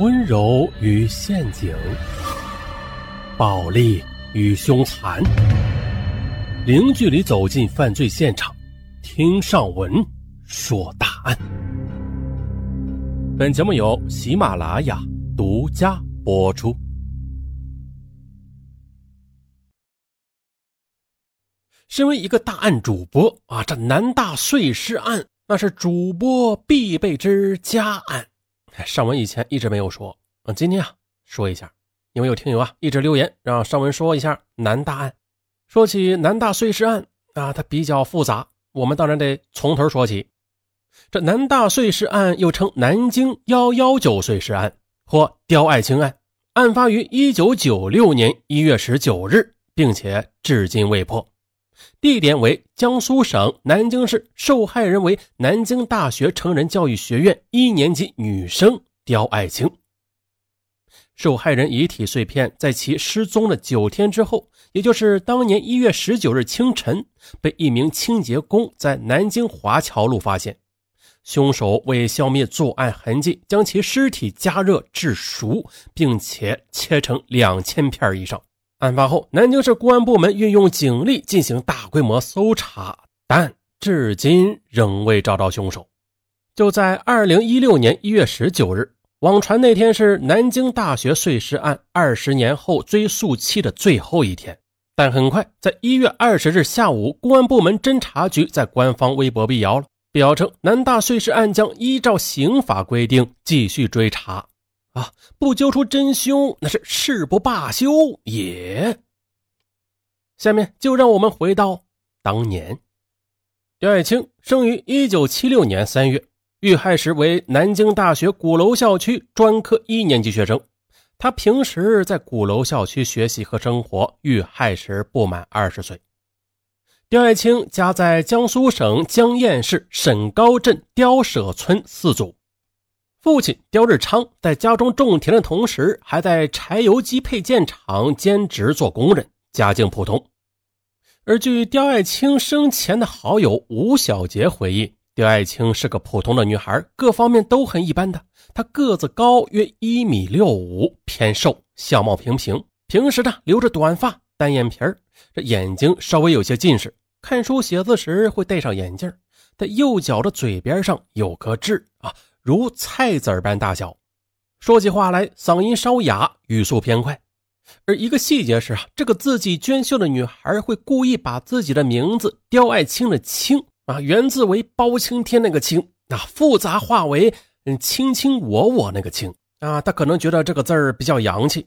温柔与陷阱，暴力与凶残，零距离走进犯罪现场，听上文说大案。本节目由喜马拉雅独家播出。身为一个大案主播啊，这南大碎尸案那是主播必备之佳案。尚文以前一直没有说，嗯，今天啊说一下，因为有听友啊一直留言让尚文说一下南大案。说起南大碎尸案啊，它比较复杂，我们当然得从头说起。这南大碎尸案又称南京幺幺九碎尸案或刁爱青案，案发于一九九六年一月十九日，并且至今未破。地点为江苏省南京市，受害人为南京大学成人教育学院一年级女生刁爱青。受害人遗体碎片在其失踪的九天之后，也就是当年一月十九日清晨，被一名清洁工在南京华侨路发现。凶手为消灭作案痕迹，将其尸体加热至熟，并且切成两千片以上。案发后，南京市公安部门运用警力进行大规模搜查，但至今仍未找到凶手。就在二零一六年一月十九日，网传那天是南京大学碎尸案二十年后追诉期的最后一天，但很快在一月二十日下午，公安部门侦查局在官方微博辟谣了，表称南大碎尸案将依照刑法规定继续追查。啊！不揪出真凶，那是誓不罢休也。下面就让我们回到当年。刁爱青生于一九七六年三月，遇害时为南京大学鼓楼校区专科一年级学生。他平时在鼓楼校区学习和生活，遇害时不满二十岁。刁爱青家在江苏省江堰市沈高镇刁舍村四组。父亲刁日昌在家中种田的同时，还在柴油机配件厂兼职做工人，家境普通。而据刁爱青生前的好友吴小杰回忆，刁爱青是个普通的女孩，各方面都很一般的。她个子高，约一米六五，偏瘦，相貌平平。平时呢，留着短发，单眼皮儿，这眼睛稍微有些近视，看书写字时会戴上眼镜。在右脚的嘴边上有颗痣啊。如菜籽般大小，说起话来嗓音稍哑，语速偏快。而一个细节是啊，这个字迹娟秀的女孩会故意把自己的名字刁爱青的青啊，原字为包青天那个青，那复杂化为嗯卿卿我我那个卿啊，她可能觉得这个字儿比较洋气。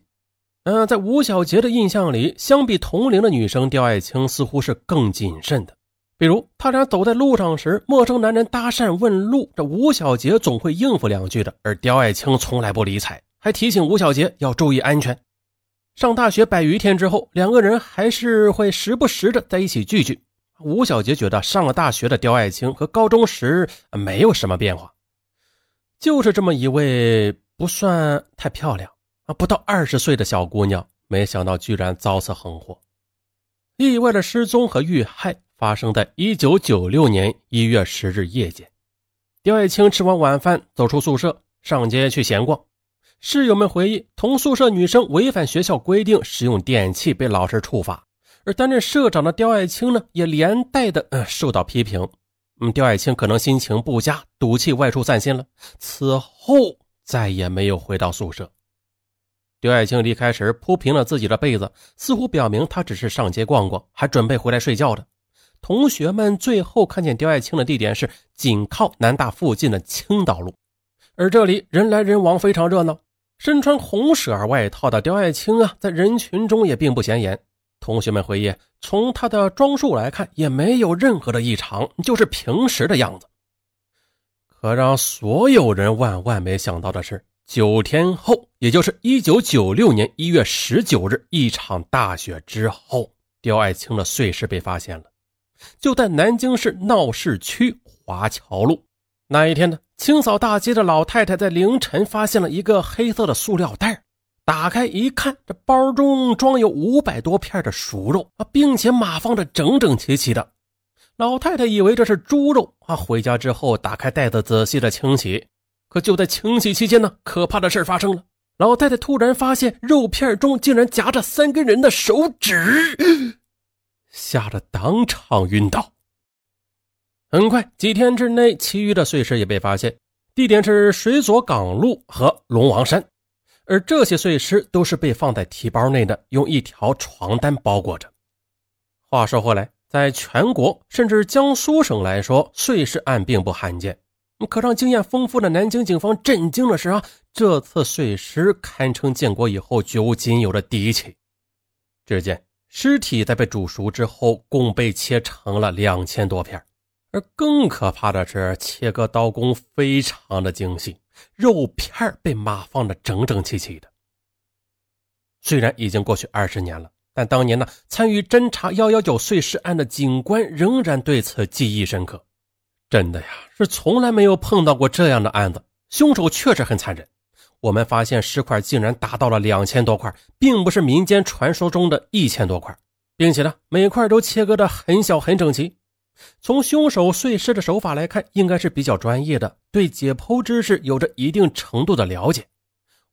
嗯，在吴小杰的印象里，相比同龄的女生，刁爱青似乎是更谨慎的。比如，他俩走在路上时，陌生男人搭讪问路，这吴小杰总会应付两句的，而刁爱青从来不理睬，还提醒吴小杰要注意安全。上大学百余天之后，两个人还是会时不时的在一起聚聚。吴小杰觉得上了大学的刁爱青和高中时没有什么变化，就是这么一位不算太漂亮啊，不到二十岁的小姑娘，没想到居然遭此横祸，意外的失踪和遇害。发生在一九九六年一月十日夜间，刁爱青吃完晚饭，走出宿舍，上街去闲逛。室友们回忆，同宿舍女生违反学校规定使用电器，被老师处罚。而担任社长的刁爱青呢，也连带的呃受到批评。嗯，刁爱青可能心情不佳，赌气外出散心了。此后再也没有回到宿舍。刁爱青离开时铺平了自己的被子，似乎表明他只是上街逛逛，还准备回来睡觉的。同学们最后看见刁爱青的地点是紧靠南大附近的青岛路，而这里人来人往，非常热闹。身穿红色外套的刁爱青啊，在人群中也并不显眼。同学们回忆，从他的装束来看，也没有任何的异常，就是平时的样子。可让所有人万万没想到的是，九天后，也就是一九九六年一月十九日，一场大雪之后，刁爱青的碎尸被发现了。就在南京市闹市区华侨路那一天呢，清扫大街的老太太在凌晨发现了一个黑色的塑料袋，打开一看，这包中装有五百多片的熟肉啊，并且码放的整整齐齐的。老太太以为这是猪肉啊，回家之后打开袋子仔细的清洗，可就在清洗期间呢，可怕的事发生了。老太太突然发现肉片中竟然夹着三根人的手指，吓得当场晕倒。很快，几天之内，其余的碎尸也被发现，地点是水左港路和龙王山，而这些碎尸都是被放在提包内的，用一条床单包裹着。话说回来，在全国甚至江苏省来说，碎尸案并不罕见。可让经验丰富的南京警方震惊的是啊，这次碎尸堪称建国以后绝无仅有的第一起。只见尸体在被煮熟之后，共被切成了两千多片，而更可怕的是，切割刀工非常的精细，肉片被码放的整整齐齐的。虽然已经过去二十年了，但当年呢，参与侦查幺幺九碎尸案的警官仍然对此记忆深刻。真的呀，是从来没有碰到过这样的案子。凶手确实很残忍。我们发现尸块竟然达到了两千多块，并不是民间传说中的一千多块，并且呢，每块都切割的很小很整齐。从凶手碎尸的手法来看，应该是比较专业的，对解剖知识有着一定程度的了解。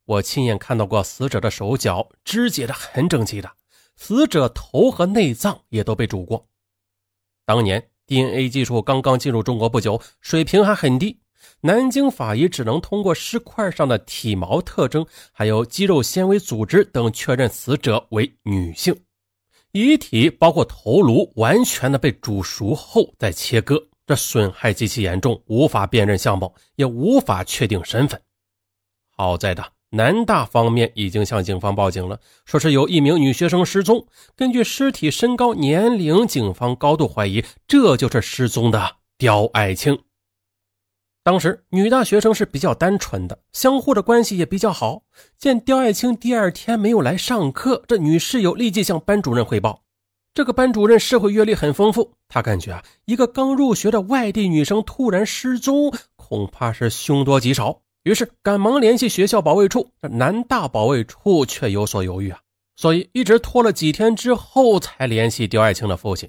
我亲眼看到过死者的手脚肢解的很整齐的，死者头和内脏也都被煮过。当年。DNA 技术刚刚进入中国不久，水平还很低。南京法医只能通过尸块上的体毛特征，还有肌肉纤维组织等，确认死者为女性。遗体包括头颅完全的被煮熟后再切割，这损害极其严重，无法辨认相貌，也无法确定身份。好在的。南大方面已经向警方报警了，说是有一名女学生失踪。根据尸体身高、年龄，警方高度怀疑这就是失踪的刁爱青。当时女大学生是比较单纯的，相互的关系也比较好。见刁爱青第二天没有来上课，这女室友立即向班主任汇报。这个班主任社会阅历很丰富，他感觉啊，一个刚入学的外地女生突然失踪，恐怕是凶多吉少。于是赶忙联系学校保卫处，这南大保卫处却有所犹豫啊，所以一直拖了几天之后才联系刁爱青的父亲，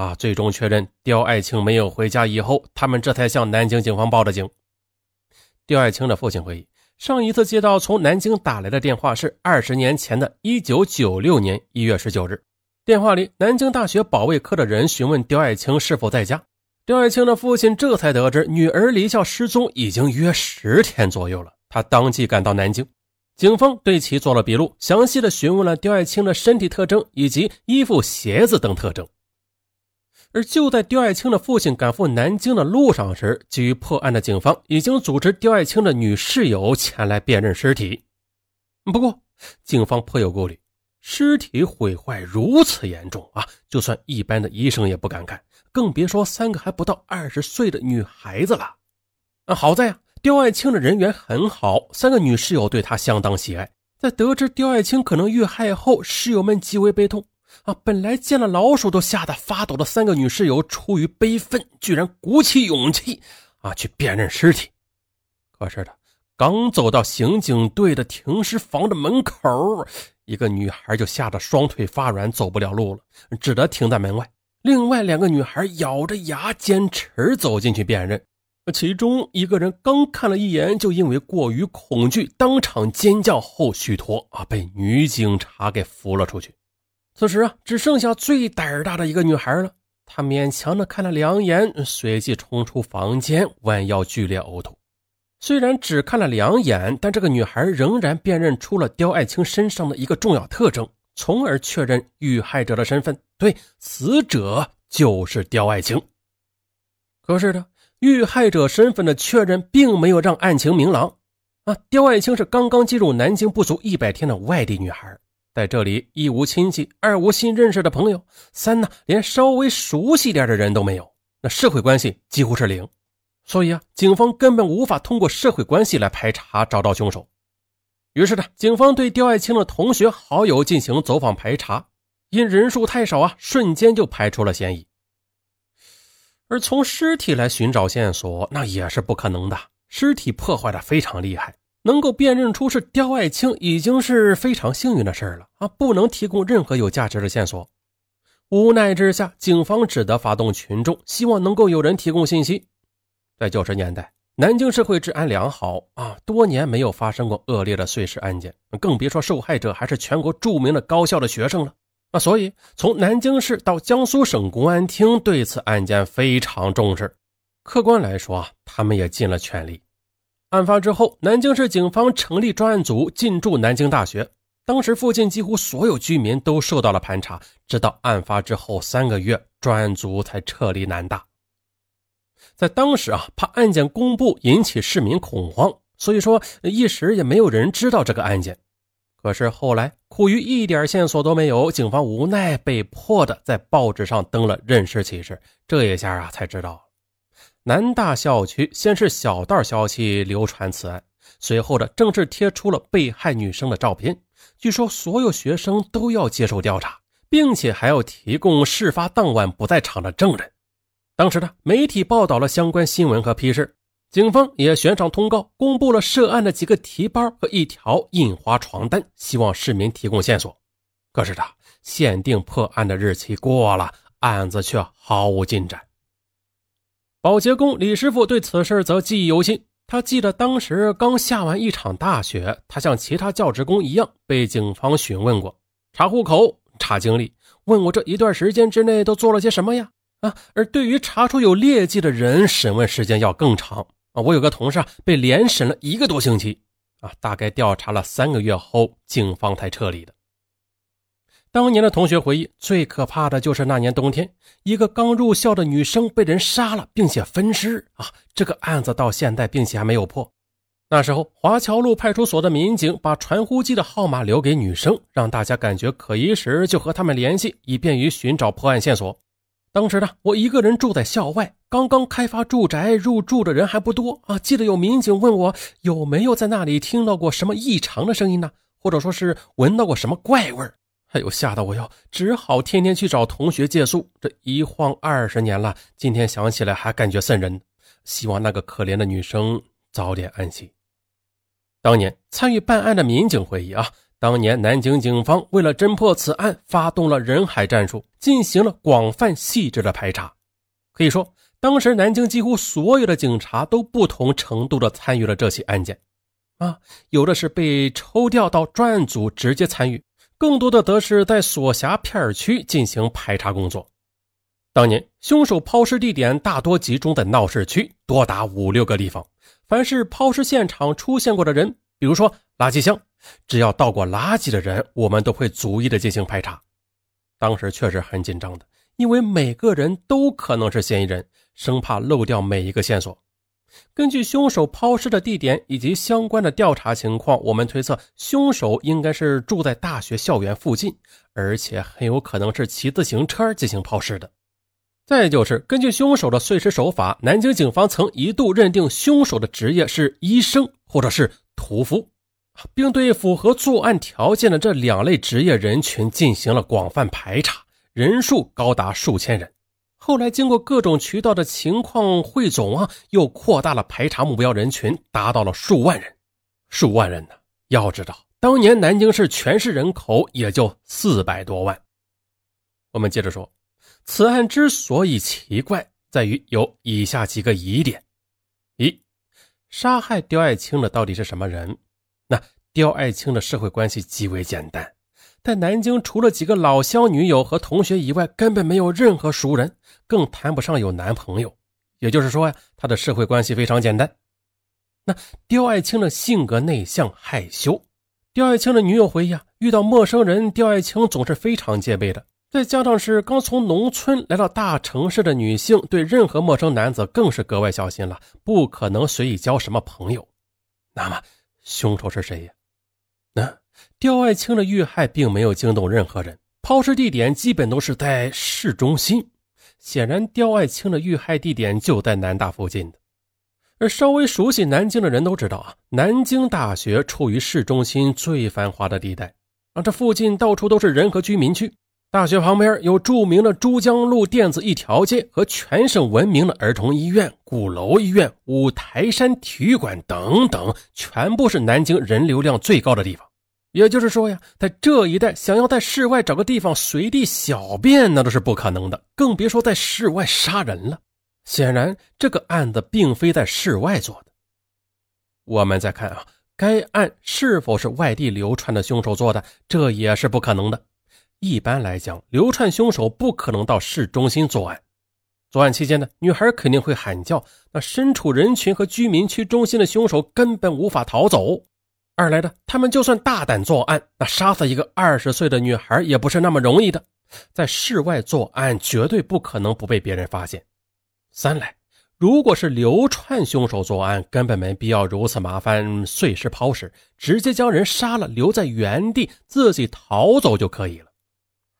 啊，最终确认刁爱青没有回家以后，他们这才向南京警方报的警。刁爱青的父亲回忆，上一次接到从南京打来的电话是二十年前的一九九六年一月十九日，电话里南京大学保卫科的人询问刁爱青是否在家。刁爱青的父亲这才得知女儿离校失踪已经约十天左右了，他当即赶到南京，警方对其做了笔录，详细的询问了刁爱青的身体特征以及衣服、鞋子等特征。而就在刁爱青的父亲赶赴南京的路上时，急于破案的警方已经组织刁爱青的女室友前来辨认尸体。不过，警方颇有顾虑，尸体毁坏如此严重啊，就算一般的医生也不敢看。更别说三个还不到二十岁的女孩子了。啊，好在啊，刁爱青的人缘很好，三个女室友对她相当喜爱。在得知刁爱青可能遇害后，室友们极为悲痛。啊，本来见了老鼠都吓得发抖的三个女室友，出于悲愤，居然鼓起勇气啊去辨认尸体。可是的，刚走到刑警队的停尸房的门口，一个女孩就吓得双腿发软，走不了路了，只得停在门外。另外两个女孩咬着牙坚持走进去辨认，其中一个人刚看了一眼，就因为过于恐惧，当场尖叫后虚脱啊，被女警察给扶了出去。此时啊，只剩下最胆儿大的一个女孩了，她勉强的看了两眼，随即冲出房间，弯腰剧烈呕吐。虽然只看了两眼，但这个女孩仍然辨认出了刁爱青身上的一个重要特征。从而确认遇害者的身份，对，死者就是刁爱青。可是呢，遇害者身份的确认并没有让案情明朗啊。刁爱青是刚刚进入南京不足一百天的外地女孩，在这里一无亲戚，二无新认识的朋友，三呢连稍微熟悉点的人都没有，那社会关系几乎是零，所以啊，警方根本无法通过社会关系来排查找到凶手。于是呢，警方对刁爱青的同学好友进行走访排查，因人数太少啊，瞬间就排除了嫌疑。而从尸体来寻找线索，那也是不可能的。尸体破坏的非常厉害，能够辨认出是刁爱青，已经是非常幸运的事了啊！不能提供任何有价值的线索。无奈之下，警方只得发动群众，希望能够有人提供信息。在九十年代。南京社会治安良好啊，多年没有发生过恶劣的碎尸案件，更别说受害者还是全国著名的高校的学生了啊。所以，从南京市到江苏省公安厅对此案件非常重视。客观来说啊，他们也尽了全力。案发之后，南京市警方成立专案组进驻南京大学。当时附近几乎所有居民都受到了盘查，直到案发之后三个月，专案组才撤离南大。在当时啊，怕案件公布引起市民恐慌，所以说一时也没有人知道这个案件。可是后来苦于一点线索都没有，警方无奈被迫的在报纸上登了认尸启事。这一下啊，才知道南大校区先是小道消息流传此案，随后的正式贴出了被害女生的照片。据说所有学生都要接受调查，并且还要提供事发当晚不在场的证人。当时呢，媒体报道了相关新闻和批示，警方也悬赏通告，公布了涉案的几个提包和一条印花床单，希望市民提供线索。可是的，限定破案的日期过了，案子却毫无进展。保洁工李师傅对此事则记忆犹新，他记得当时刚下完一场大雪，他像其他教职工一样被警方询问过，查户口、查经历，问我这一段时间之内都做了些什么呀？啊，而对于查出有劣迹的人，审问时间要更长啊！我有个同事啊，被连审了一个多星期啊，大概调查了三个月后，警方才撤离的。当年的同学回忆，最可怕的就是那年冬天，一个刚入校的女生被人杀了，并且分尸啊！这个案子到现在并且还没有破。那时候，华侨路派出所的民警把传呼机的号码留给女生，让大家感觉可疑时就和他们联系，以便于寻找破案线索。当时呢，我一个人住在校外，刚刚开发住宅，入住的人还不多啊。记得有民警问我有没有在那里听到过什么异常的声音呢，或者说是闻到过什么怪味儿。哎呦，吓得我哟，只好天天去找同学借宿。这一晃二十年了，今天想起来还感觉瘆人。希望那个可怜的女生早点安息。当年参与办案的民警回忆啊。当年南京警方为了侦破此案，发动了人海战术，进行了广泛细致的排查。可以说，当时南京几乎所有的警察都不同程度的参与了这起案件。啊，有的是被抽调到专案组直接参与，更多的则是在所辖片区进行排查工作。当年凶手抛尸地点大多集中在闹市区，多达五六个地方。凡是抛尸现场出现过的人，比如说垃圾箱。只要倒过垃圾的人，我们都会逐一的进行排查。当时确实很紧张的，因为每个人都可能是嫌疑人，生怕漏掉每一个线索。根据凶手抛尸的地点以及相关的调查情况，我们推测凶手应该是住在大学校园附近，而且很有可能是骑自行车进行抛尸的。再就是根据凶手的碎尸手法，南京警方曾一度认定凶手的职业是医生或者是屠夫。并对符合作案条件的这两类职业人群进行了广泛排查，人数高达数千人。后来经过各种渠道的情况汇总啊，又扩大了排查目标人群，达到了数万人。数万人呢？要知道，当年南京市全市人口也就四百多万。我们接着说，此案之所以奇怪，在于有以下几个疑点：一，杀害刁爱青的到底是什么人？那刁爱青的社会关系极为简单，在南京除了几个老乡女友和同学以外，根本没有任何熟人，更谈不上有男朋友。也就是说呀，他的社会关系非常简单。那刁爱青的性格内向害羞，刁爱青的女友回忆啊，遇到陌生人，刁爱青总是非常戒备的。再加上是刚从农村来到大城市的女性，对任何陌生男子更是格外小心了，不可能随意交什么朋友。那么。凶手是谁呀？那刁爱青的遇害并没有惊动任何人，抛尸地点基本都是在市中心。显然，刁爱青的遇害地点就在南大附近的。而稍微熟悉南京的人都知道啊，南京大学处于市中心最繁华的地带啊，这附近到处都是人和居民区。大学旁边有著名的珠江路电子一条街和全省闻名的儿童医院、鼓楼医院、五台山体育馆等等，全部是南京人流量最高的地方。也就是说呀，在这一带想要在室外找个地方随地小便，那都是不可能的，更别说在室外杀人了。显然，这个案子并非在室外做的，我们再看啊，该案是否是外地流窜的凶手做的？这也是不可能的。一般来讲，流窜凶手不可能到市中心作案。作案期间呢，女孩肯定会喊叫，那身处人群和居民区中心的凶手根本无法逃走。二来的，他们就算大胆作案，那杀死一个二十岁的女孩也不是那么容易的。在室外作案，绝对不可能不被别人发现。三来，如果是流窜凶手作案，根本没必要如此麻烦碎尸抛尸，直接将人杀了，留在原地自己逃走就可以了。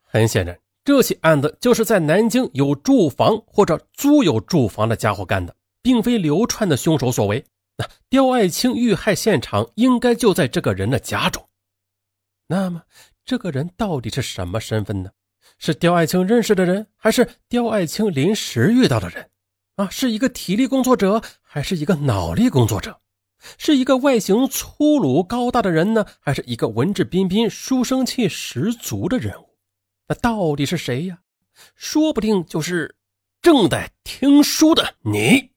很显然，这起案子就是在南京有住房或者租有住房的家伙干的，并非流窜的凶手所为。那刁爱青遇害现场应该就在这个人的家中。那么，这个人到底是什么身份呢？是刁爱青认识的人，还是刁爱青临时遇到的人？啊，是一个体力工作者，还是一个脑力工作者？是一个外形粗鲁高大的人呢，还是一个文质彬彬、书生气十足的人物？那到底是谁呀？说不定就是正在听书的你。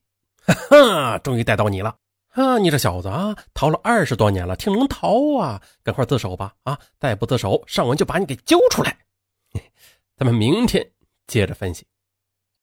哈哈，终于逮到你了！啊，你这小子啊，逃了二十多年了，挺能逃啊！赶快自首吧！啊，再不自首，上文就把你给揪出来。咱们明天接着分析。